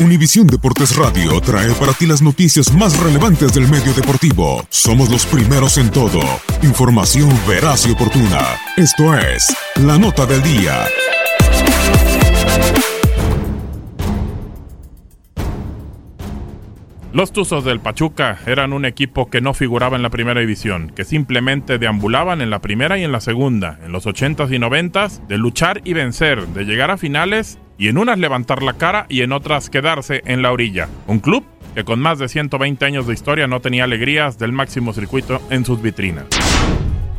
Univisión Deportes Radio trae para ti las noticias más relevantes del medio deportivo. Somos los primeros en todo. Información veraz y oportuna. Esto es La Nota del Día. Los Tuzos del Pachuca eran un equipo que no figuraba en la primera división, que simplemente deambulaban en la primera y en la segunda, en los 80s y 90s, de luchar y vencer, de llegar a finales y en unas levantar la cara y en otras quedarse en la orilla. Un club que con más de 120 años de historia no tenía alegrías del máximo circuito en sus vitrinas.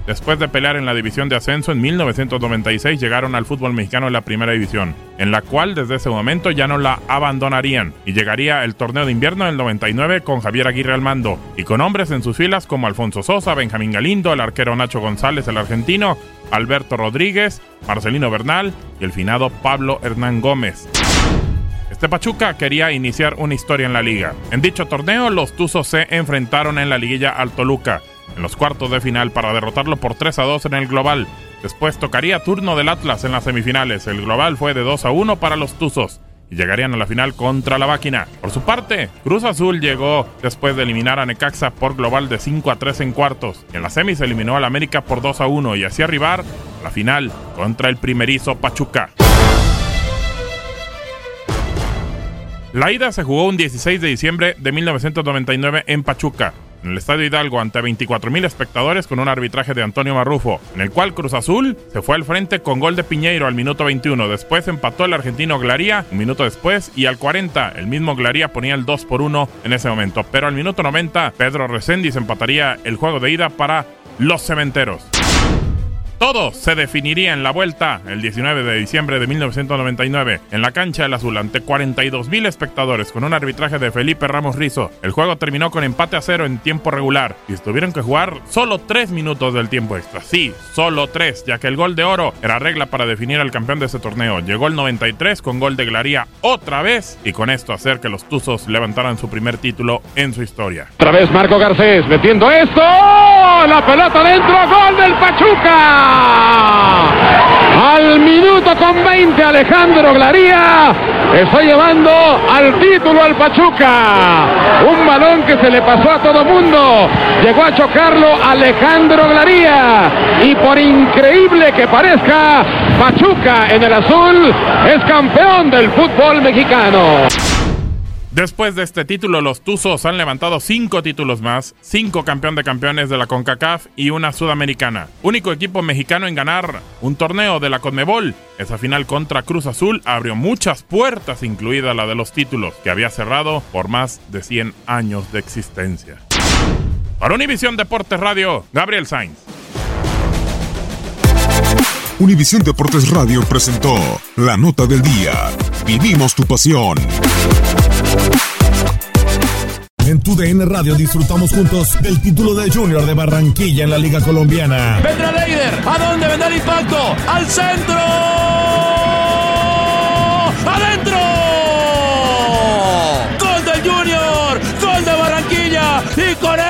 Después de pelear en la división de ascenso en 1996 llegaron al fútbol mexicano en la primera división, en la cual desde ese momento ya no la abandonarían y llegaría el torneo de invierno del 99 con Javier Aguirre al mando y con hombres en sus filas como Alfonso Sosa, Benjamín Galindo, el arquero Nacho González, el argentino, Alberto Rodríguez, Marcelino Bernal y el finado Pablo Hernán Gómez. Este Pachuca quería iniciar una historia en la liga. En dicho torneo, los Tuzos se enfrentaron en la liguilla al Toluca, en los cuartos de final para derrotarlo por 3 a 2 en el global. Después tocaría turno del Atlas en las semifinales. El global fue de 2 a 1 para los Tuzos y llegarían a la final contra la máquina. Por su parte, Cruz Azul llegó después de eliminar a Necaxa por global de 5 a 3 en cuartos. En la semi se eliminó al América por 2 a 1 y así arribar a la final contra el primerizo Pachuca. La ida se jugó un 16 de diciembre de 1999 en Pachuca en el Estadio Hidalgo ante 24.000 espectadores con un arbitraje de Antonio Marrufo, en el cual Cruz Azul se fue al frente con gol de Piñeiro al minuto 21. Después empató el argentino Glaría un minuto después y al 40 el mismo Glaría ponía el 2 por 1 en ese momento. Pero al minuto 90 Pedro Reséndiz empataría el juego de ida para los cementeros. Todo se definiría en la vuelta el 19 de diciembre de 1999 en la cancha del Azul ante 42.000 espectadores con un arbitraje de Felipe Ramos Rizo. El juego terminó con empate a cero en tiempo regular y tuvieron que jugar solo 3 minutos del tiempo extra. Sí, solo 3, ya que el gol de oro era regla para definir al campeón de ese torneo. Llegó el 93 con gol de Glaría otra vez y con esto hacer que los Tuzos levantaran su primer título en su historia. Otra vez Marco Garcés metiendo esto. La pelota dentro, gol del Pachuca. Al minuto con 20 Alejandro Glaría está llevando al título al Pachuca. Un balón que se le pasó a todo mundo. Llegó a chocarlo Alejandro Glaría. Y por increíble que parezca, Pachuca en el azul es campeón del fútbol mexicano. Después de este título, los Tuzos han levantado cinco títulos más, cinco campeón de campeones de la CONCACAF y una sudamericana. Único equipo mexicano en ganar un torneo de la CONMEBOL. Esa final contra Cruz Azul abrió muchas puertas, incluida la de los títulos, que había cerrado por más de 100 años de existencia. Para Univisión Deportes Radio, Gabriel Sainz. Univisión Deportes Radio presentó la nota del día. Vivimos tu pasión. En tu DN Radio disfrutamos juntos del título de Junior de Barranquilla en la Liga Colombiana. Vendrá Leider. ¿A dónde vendrá el impacto? ¡Al centro! ¡Adentro! ¡Gol del Junior! ¡Gol de Barranquilla! Y